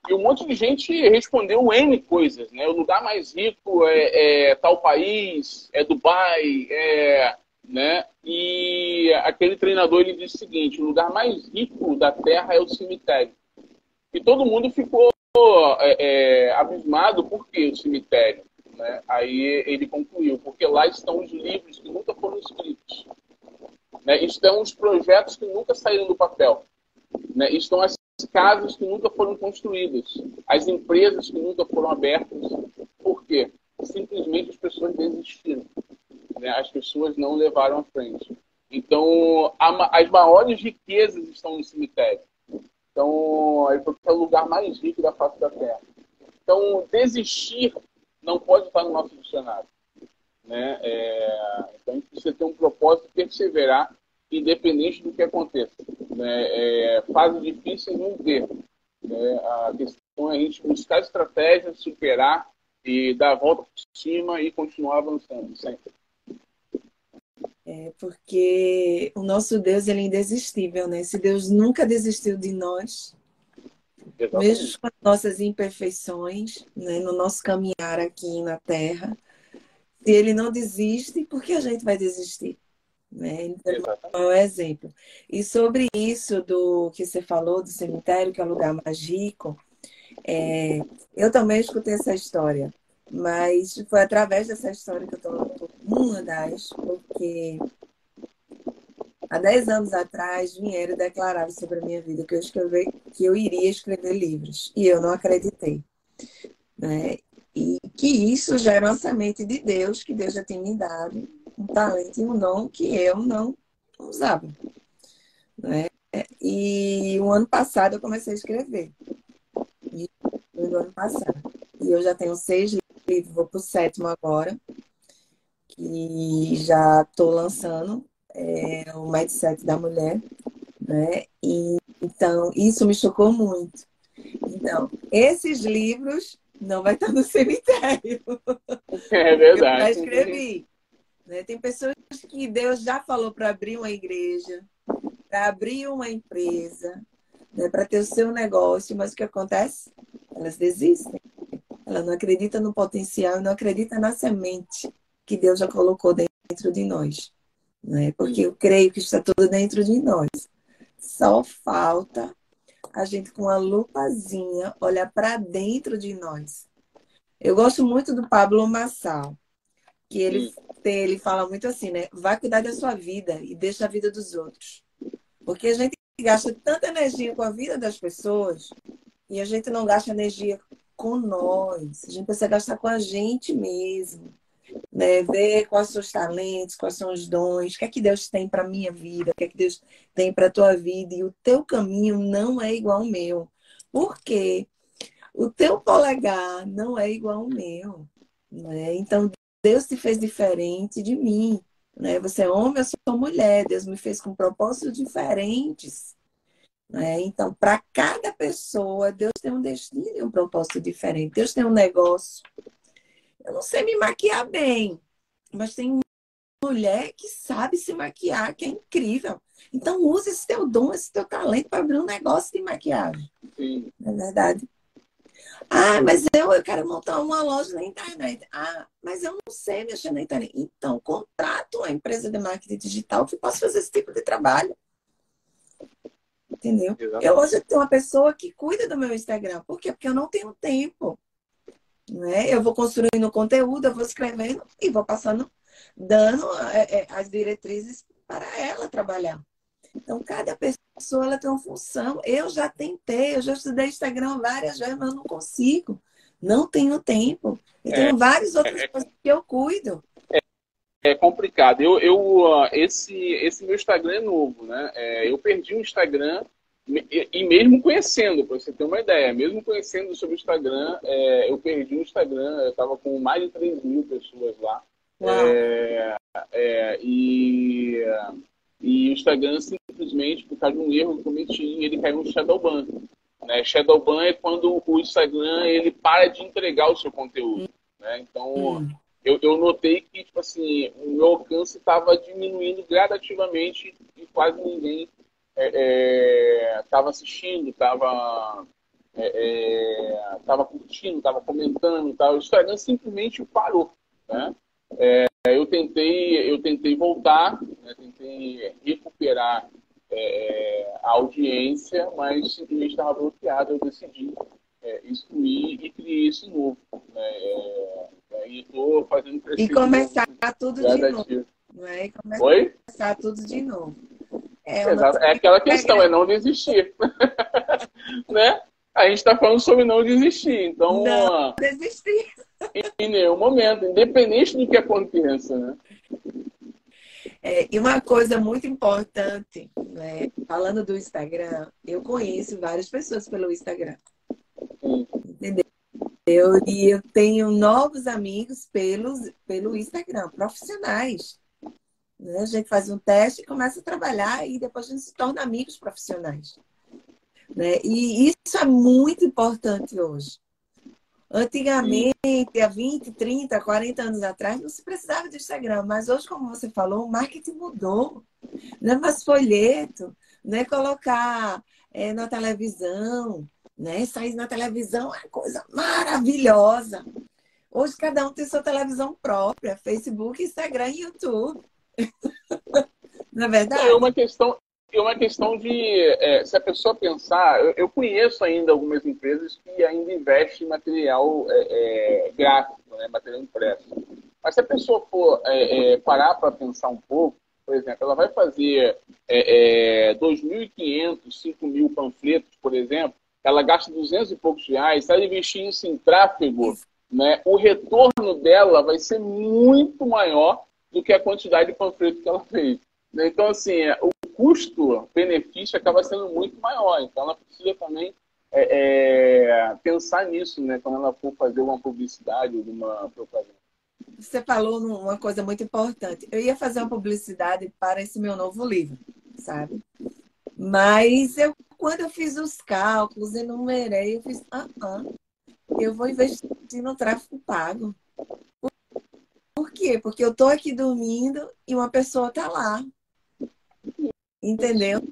E um monte de gente respondeu N coisas, né? O lugar mais rico é, é tal país, é Dubai, é né? E aquele treinador ele disse o seguinte: o lugar mais rico da Terra é o cemitério. E todo mundo ficou é, é, abismado por que o cemitério? Né? Aí ele concluiu: porque lá estão os livros que nunca foram escritos, né? estão os projetos que nunca saíram do papel, né? estão as casas que nunca foram construídas, as empresas que nunca foram abertas. Por quê? Simplesmente as pessoas desistiram né? as pessoas não levaram à frente. Então, a, as maiores riquezas estão no cemitério. Então, é o lugar mais rico da face da Terra. Então, desistir não pode estar no nosso dicionário. Né? É, então, a gente precisa ter um propósito perseverar, independente do que aconteça. Né? É, fases difíceis não ter. Né? A questão é a gente buscar estratégias, superar e dar a volta por cima e continuar avançando sempre. É porque o nosso Deus ele é indesistível, né? Esse Deus nunca desistiu de nós, Exatamente. mesmo com as nossas imperfeições, né? no nosso caminhar aqui na Terra. Se ele não desiste, por que a gente vai desistir? Né? Então, é o exemplo. E sobre isso do que você falou do cemitério, que é o lugar mais rico, é, eu também escutei essa história. Mas foi através dessa história que eu estou uma das, porque há 10 anos atrás vieram declarar sobre a minha vida que eu escrever, que eu iria escrever livros. E eu não acreditei. Né? E que isso já era uma semente de Deus, que Deus já tinha me dado um talento e um dom que eu não usava. Né? E o ano passado eu comecei a escrever. E, no ano passado. E eu já tenho seis livro, vou para o sétimo agora, que já estou lançando, é o Mindset da Mulher, né? E, então, isso me chocou muito. Então, esses livros não vai estar no cemitério. É verdade. Eu já escrevi. Né? Tem pessoas que Deus já falou para abrir uma igreja, para abrir uma empresa, né? para ter o seu negócio, mas o que acontece? Elas desistem. Ela não acredita no potencial, não acredita na semente que Deus já colocou dentro de nós. Né? Porque eu creio que está tudo dentro de nós. Só falta a gente com uma lupazinha olhar para dentro de nós. Eu gosto muito do Pablo Massal, que ele, ele fala muito assim, né? Vai cuidar da sua vida e deixa a vida dos outros. Porque a gente gasta tanta energia com a vida das pessoas e a gente não gasta energia com nós. A gente precisa gastar com a gente mesmo. Né? Ver quais são os talentos, quais são os dons, o que é que Deus tem para minha vida, o que é que Deus tem para tua vida. E o teu caminho não é igual ao meu. Por quê? O teu polegar não é igual ao meu. Né? Então, Deus te fez diferente de mim. Né? Você é homem, eu sou mulher. Deus me fez com propósitos diferentes. Né? Então, para cada pessoa, Deus tem um destino e um propósito diferente. Deus tem um negócio. Eu não sei me maquiar bem, mas tem mulher que sabe se maquiar, que é incrível. Então, use esse teu dom, esse teu talento para abrir um negócio de maquiagem. Sim. Não é verdade? Ah, mas eu, eu quero montar uma loja na internet. Ah, mas eu não sei mexer na internet. Então, contrato uma empresa de marketing digital que possa fazer esse tipo de trabalho. Entendeu? Exatamente. Eu hoje tenho uma pessoa que cuida do meu Instagram. Por quê? Porque eu não tenho tempo. Né? Eu vou construindo conteúdo, eu vou escrevendo e vou passando, dando é, é, as diretrizes para ela trabalhar. Então, cada pessoa ela tem uma função. Eu já tentei, eu já estudei Instagram várias vezes, mas eu não consigo. Não tenho tempo. Eu é, tenho várias outras é, coisas que eu cuido. É, é complicado. Eu, eu, esse, esse meu Instagram é novo, né? É, eu perdi o Instagram e mesmo conhecendo, para você ter uma ideia, mesmo conhecendo sobre o Instagram, é, eu perdi o Instagram, eu estava com mais de 3 mil pessoas lá. É, é, e, e o Instagram simplesmente, por causa de um erro que eu cometi, ele caiu no Shadowban. Né? Shadowban é quando o Instagram ele para de entregar o seu conteúdo. Né? Então, hum. eu, eu notei que tipo assim, o meu alcance estava diminuindo gradativamente e quase ninguém estava é, é, assistindo, estava é, é curtindo, estava comentando, tal. o Instagram simplesmente parou. Né? É, eu tentei, eu tentei voltar, né? tentei recuperar é, a audiência, mas simplesmente estava bloqueado. Eu decidi excluir e criei esse novo. Né? e estou fazendo E começar tudo de novo. Não é? E começar Oi? tudo de novo. É, é aquela questão, é não desistir. né? A gente está falando sobre não desistir. Então, não desistir. Em nenhum momento, independente do que aconteça, né? É, e uma coisa muito importante, né? falando do Instagram, eu conheço várias pessoas pelo Instagram. Entendeu? Eu, e eu tenho novos amigos pelos, pelo Instagram, profissionais. Né? A gente faz um teste começa a trabalhar e depois a gente se torna amigos profissionais. Né? E isso é muito importante hoje. Antigamente, há 20, 30, 40 anos atrás, não se precisava de Instagram, mas hoje, como você falou, o marketing mudou. Não é mais folheto, não é colocar é, na televisão, né? Sair na televisão é coisa maravilhosa. Hoje cada um tem sua televisão própria, Facebook, Instagram e YouTube. Na é verdade? É uma questão, é uma questão de é, se a pessoa pensar, eu, eu, conheço ainda algumas empresas que ainda investem em material é, é, gráfico, né, material impresso. Mas se a pessoa for é, é, parar para pensar um pouco, por exemplo, ela vai fazer é, 2.500, 5.000 panfletos, por exemplo, ela gasta 200 e poucos reais, se ela investir isso em tráfego, né, o retorno dela vai ser muito maior do que a quantidade de panfleto que ela fez. Né? Então, assim, é, o custo-benefício acaba sendo muito maior. Então, ela precisa também é, é, pensar nisso, né? Quando ela for fazer uma publicidade uma propaganda. Você falou uma coisa muito importante. Eu ia fazer uma publicidade para esse meu novo livro, sabe? Mas eu, quando eu fiz os cálculos, enumerei, eu fiz, ah, ah eu vou investir no tráfego pago. Por quê? Porque eu tô aqui dormindo e uma pessoa tá lá. Entendeu?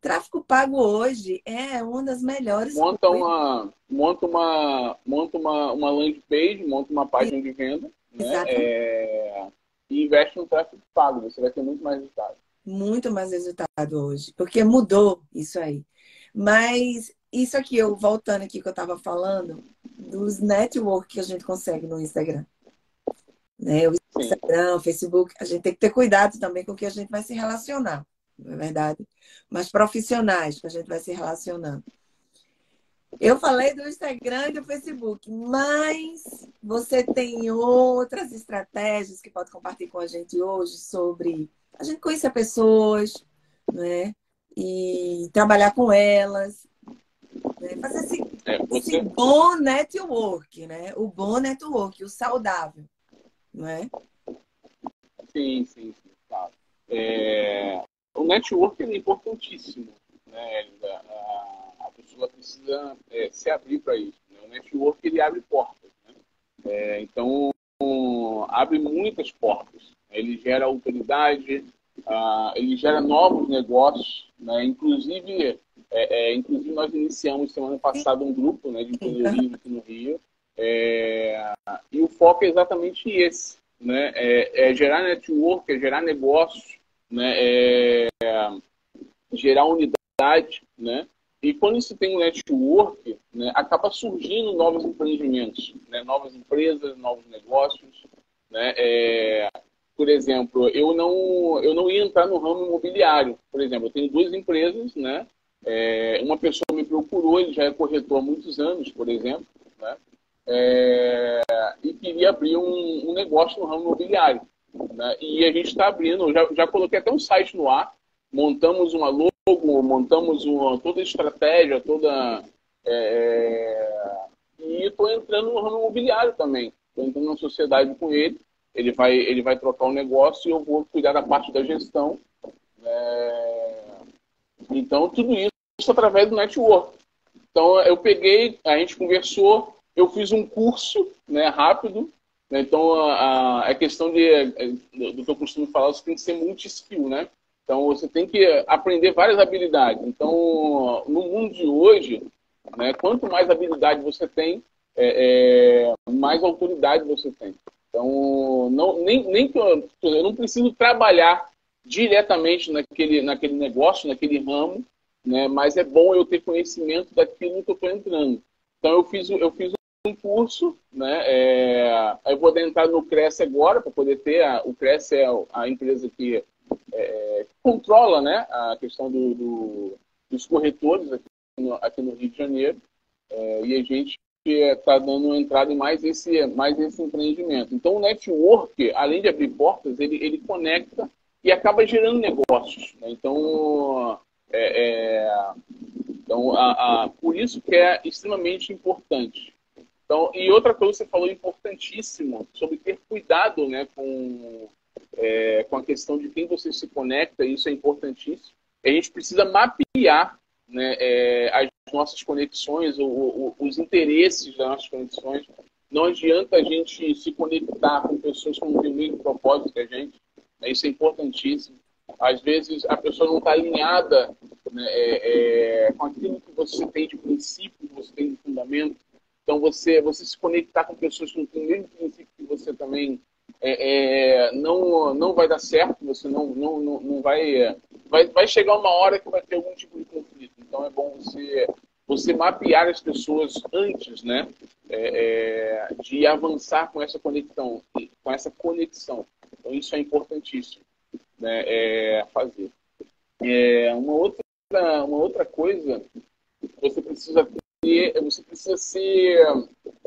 Tráfico pago hoje é uma das melhores. Monta uma, monta uma, monta uma, uma landing page, monta uma página de venda, né? É, e investe no tráfego pago. Você vai ter muito mais resultado. Muito mais resultado hoje, porque mudou isso aí. Mas isso aqui, eu voltando aqui que eu estava falando, dos network que a gente consegue no Instagram né? O Instagram, o Facebook, a gente tem que ter cuidado também com o que a gente vai se relacionar, não é verdade? Mas profissionais que a gente vai se relacionando. Eu falei do Instagram e do Facebook, mas você tem outras estratégias que pode compartilhar com a gente hoje sobre a gente conhecer pessoas, né? E trabalhar com elas, né? fazer esse, é, você... esse bom network, né? O bom network, o saudável não é? Sim, sim, sim, claro. É, o network é importantíssimo, né? A, a pessoa precisa é, se abrir para isso. Né? O network ele abre portas, né? É, então abre muitas portas. ele gera autoridade, ele gera novos negócios, né? Inclusive, é, é, inclusive nós iniciamos semana passada um grupo né, de empreendedorismo aqui no Rio, é, e o foco é exatamente esse, né? É, é gerar network, é gerar negócios, né? É, gerar unidade, né? E quando se tem um network, né, acaba surgindo novos empreendimentos, né, novas empresas, novos negócios. Né, é, por exemplo, eu não, eu não ia entrar no ramo imobiliário. Por exemplo, eu tenho duas empresas, né? É, uma pessoa me procurou, ele já é corretor há muitos anos, por exemplo, né? É, e queria abrir um, um, negócio no ramo imobiliário. Né? E a gente está abrindo, já, já coloquei até um site no ar, montamos uma logo, montamos uma, toda a estratégia, toda. É, e estou entrando no ramo imobiliário também. Estou entrando na sociedade com ele. Ele vai, ele vai trocar o um negócio e eu vou cuidar da parte da gestão. É, então, tudo isso através do network. Então, eu peguei, a gente conversou, eu fiz um curso né, rápido. Né, então, a, a questão de, do que eu costumo falar, você tem que ser multi-skill, né? Então, você tem que aprender várias habilidades. Então, no mundo de hoje, né, quanto mais habilidade você tem, é, é, mais autoridade você tem. Então, não, nem, nem que eu, eu não preciso trabalhar diretamente naquele, naquele negócio, naquele ramo, né, mas é bom eu ter conhecimento daquilo que eu estou entrando. Então, eu fiz, eu fiz um curso, né, é, eu vou entrar no Cresce agora, para poder ter, a, o Cresce é a empresa que é, controla né, a questão do, do, dos corretores aqui no, aqui no, Rio de Janeiro. É, e a gente está dando entrada em mais esse, mais esse empreendimento. Então, o network, além de abrir portas, ele, ele conecta e acaba gerando negócios. Né? Então, é, é, então a, a, por isso que é extremamente importante. Então, e outra coisa que você falou importantíssimo sobre ter cuidado né, com é, com a questão de quem você se conecta, isso é importantíssimo. A gente precisa mapear né, é, as nossas conexões, o, o, os interesses das nossas conexões. Não adianta a gente se conectar com pessoas que não têm o mesmo propósito que a gente. Né, isso é importantíssimo. Às vezes a pessoa não está alinhada né, é, é, com aquilo que você tem de princípio, que você tem de fundamento. Então, você, você se conectar com pessoas que não têm o mesmo princípio que você também é, é, não, não vai dar certo, você não, não, não, não vai, vai. Vai chegar uma hora que vai ter algum tipo de conflito. Então é bom você, você mapear as pessoas antes né, é, é de avançar com essa conexão, com essa conexão. Então isso é importantíssimo né, é, fazer. É, uma, outra, uma outra coisa, você precisa ter, você precisa ser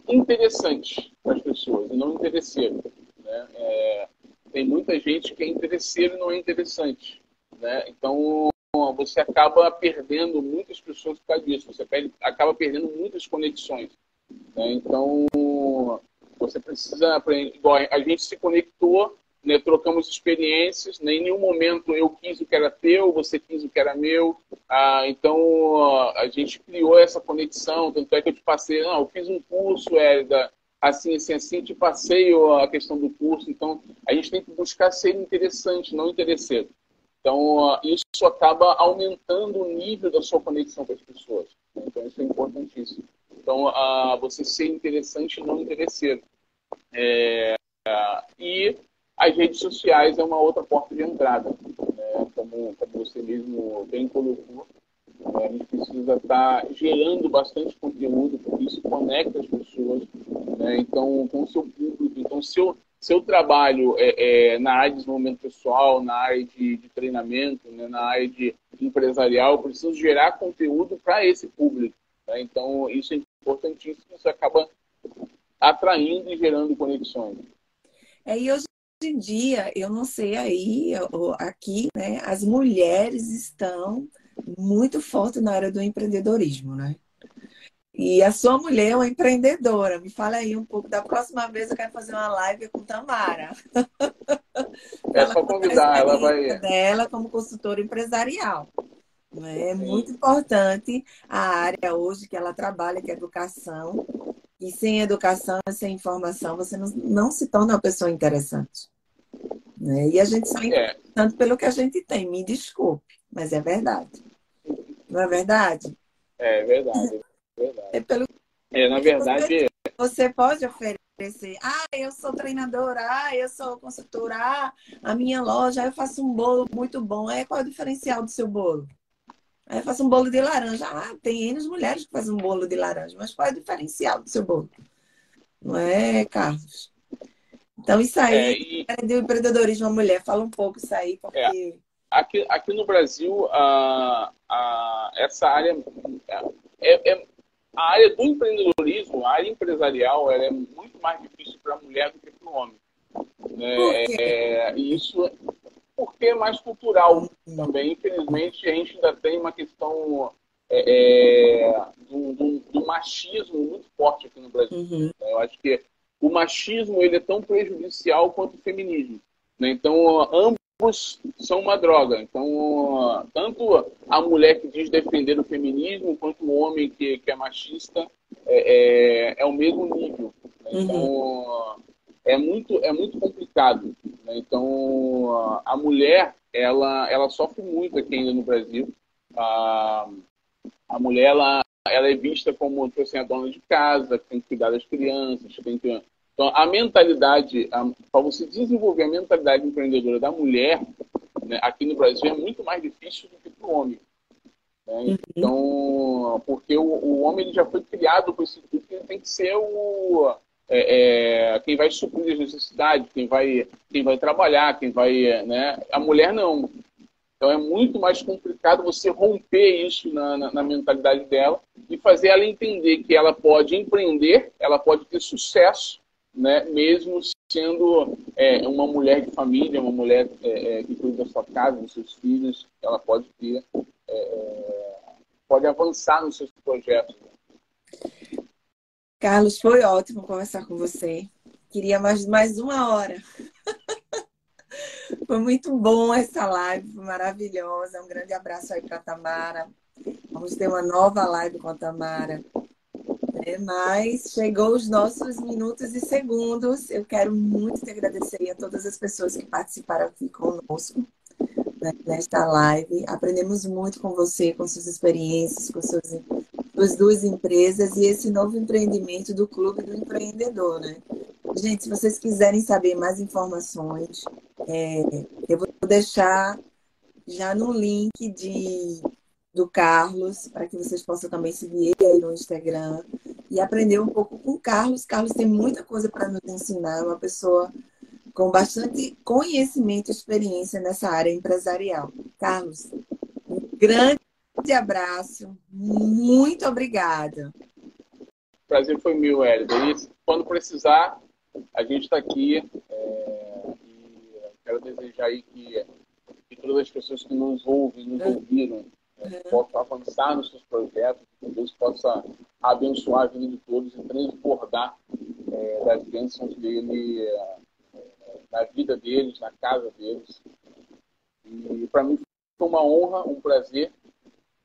interessante para as pessoas e não interesseiro. Né? É, tem muita gente que é interesseiro e não é interessante. Né? Então, você acaba perdendo muitas pessoas por causa disso. Você perde, acaba perdendo muitas conexões. Né? Então, você precisa aprender. Igual a gente se conectou, né? trocamos experiências. Né? Em nenhum momento eu quis o que era teu, você quis o que era meu. Ah, então, a gente criou essa conexão. Tanto é que eu te passei, não, eu fiz um curso, Hélida assim, assim, assim, te passei a questão do curso. Então, a gente tem que buscar ser interessante, não interesseiro. Então, isso acaba aumentando o nível da sua conexão com as pessoas. Então, isso é importantíssimo. Então, você ser interessante e não interesseiro. É, e as redes sociais é uma outra porta de entrada. Né? Como, como você mesmo bem colocou, né? a gente precisa estar gerando bastante conteúdo, porque isso conecta as pessoas né? então, com o seu público. Então, seu, seu trabalho é, é, na área de desenvolvimento pessoal, na área de, de treinamento, né? na área de empresarial, precisa gerar conteúdo para esse público. Né? Então, isso é importantíssimo, isso acaba atraindo e gerando conexões. É, e hoje em dia, eu não sei aí, aqui, né, as mulheres estão muito fortes na área do empreendedorismo, né? E a sua mulher é uma empreendedora. Me fala aí um pouco. Da próxima vez eu quero fazer uma live com Tamara. É só convidar, ela vai. Dela como consultora empresarial. É muito importante a área hoje que ela trabalha, que é educação. E sem educação, sem informação, você não, não se torna uma pessoa interessante. Né? E a gente sai é. tanto pelo que a gente tem, me desculpe, mas é verdade. Não é verdade? É verdade. É, verdade. é pelo é, na verdade. Você pode oferecer, ah, eu sou treinadora, ah, eu sou consultora, ah, a minha loja, eu faço um bolo muito bom. É qual é o diferencial do seu bolo? Aí eu faço um bolo de laranja. Ah, tem N mulheres que fazem um bolo de laranja, mas qual é o diferencial do seu bolo? Não é, Carlos? Então, isso aí é, e... é do empreendedorismo mulher. Fala um pouco isso aí, porque. É. Aqui, aqui no Brasil, a, a, essa área é, é, a área do empreendedorismo, a área empresarial, ela é muito mais difícil para a mulher do que para o homem. Né? É, isso porque é mais cultural também. Infelizmente, a gente ainda tem uma questão é do, do, do, machismo muito forte aqui no Brasil. Uhum. Eu acho que o machismo ele é tão prejudicial quanto o feminismo. Né? Então, ambos são uma droga. Então, tanto a mulher que diz defender o feminismo, quanto o homem que, que é machista, é, é, é o mesmo nível. Né? Então, uhum. é, muito, é muito complicado. Né? Então, a mulher, ela, ela sofre muito aqui ainda no Brasil. A, a mulher, ela, ela é vista como tipo assim, a dona de casa, que tem que cuidar das crianças, tem que então, a mentalidade, para você desenvolver a mentalidade empreendedora da mulher, né, aqui no Brasil é muito mais difícil do que para o homem. Né? Uhum. Então, porque o, o, homem ele já foi criado com esse tipo que ele tem que ser o é, é, quem vai suprir as necessidades, quem vai, quem vai trabalhar, quem vai, né? A mulher não. Então é muito mais complicado você romper isso na, na, na mentalidade dela e fazer ela entender que ela pode empreender, ela pode ter sucesso né, mesmo sendo é, uma mulher de família, uma mulher é, é, que cuida da sua casa, dos seus filhos, ela pode ter, é, é, pode avançar nos seus projetos. Carlos, foi ótimo conversar com você. Queria mais, mais uma hora. foi muito bom essa live, foi maravilhosa. Um grande abraço aí para a Tamara. Vamos ter uma nova live com a Tamara né? Mas chegou os nossos minutos e segundos. Eu quero muito te agradecer a todas as pessoas que participaram aqui conosco né, nesta live. Aprendemos muito com você, com suas experiências, com suas, suas duas empresas e esse novo empreendimento do Clube do Empreendedor, né? Gente, se vocês quiserem saber mais informações, é, eu vou deixar já no link de do Carlos, para que vocês possam também seguir ele aí no Instagram e aprender um pouco com o Carlos. Carlos tem muita coisa para nos ensinar, é uma pessoa com bastante conhecimento e experiência nessa área empresarial. Carlos, um grande abraço, muito obrigada. O prazer foi meu, Hélida. E quando precisar, a gente está aqui. É, e quero desejar aí que, que todas as pessoas que nos ouvem, nos ouviram, possam avançar nos seus projetos, que Deus possa abençoar a vida de todos e transbordar é, das bênçãos dele é, na vida deles, na casa deles. E para mim foi uma honra, um prazer,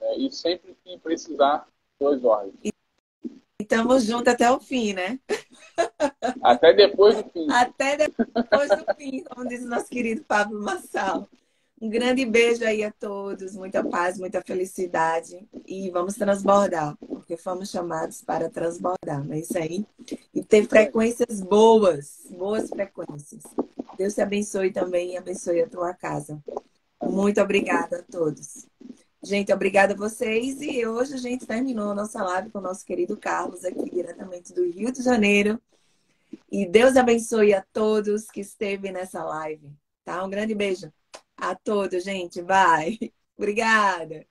é, e sempre que precisar, duas ordens. E estamos juntos até o fim, né? Até depois do fim. Até depois do fim, como diz o nosso querido Pablo Massal. Um grande beijo aí a todos, muita paz, muita felicidade e vamos transbordar, porque fomos chamados para transbordar, não é isso aí? E ter frequências boas, boas frequências. Deus te abençoe também e abençoe a tua casa. Muito obrigada a todos. Gente, obrigada a vocês. E hoje a gente terminou a nossa live com o nosso querido Carlos, aqui diretamente do Rio de Janeiro. E Deus abençoe a todos que esteve nessa live. Tá? Um grande beijo a todos, gente. Vai. Obrigada.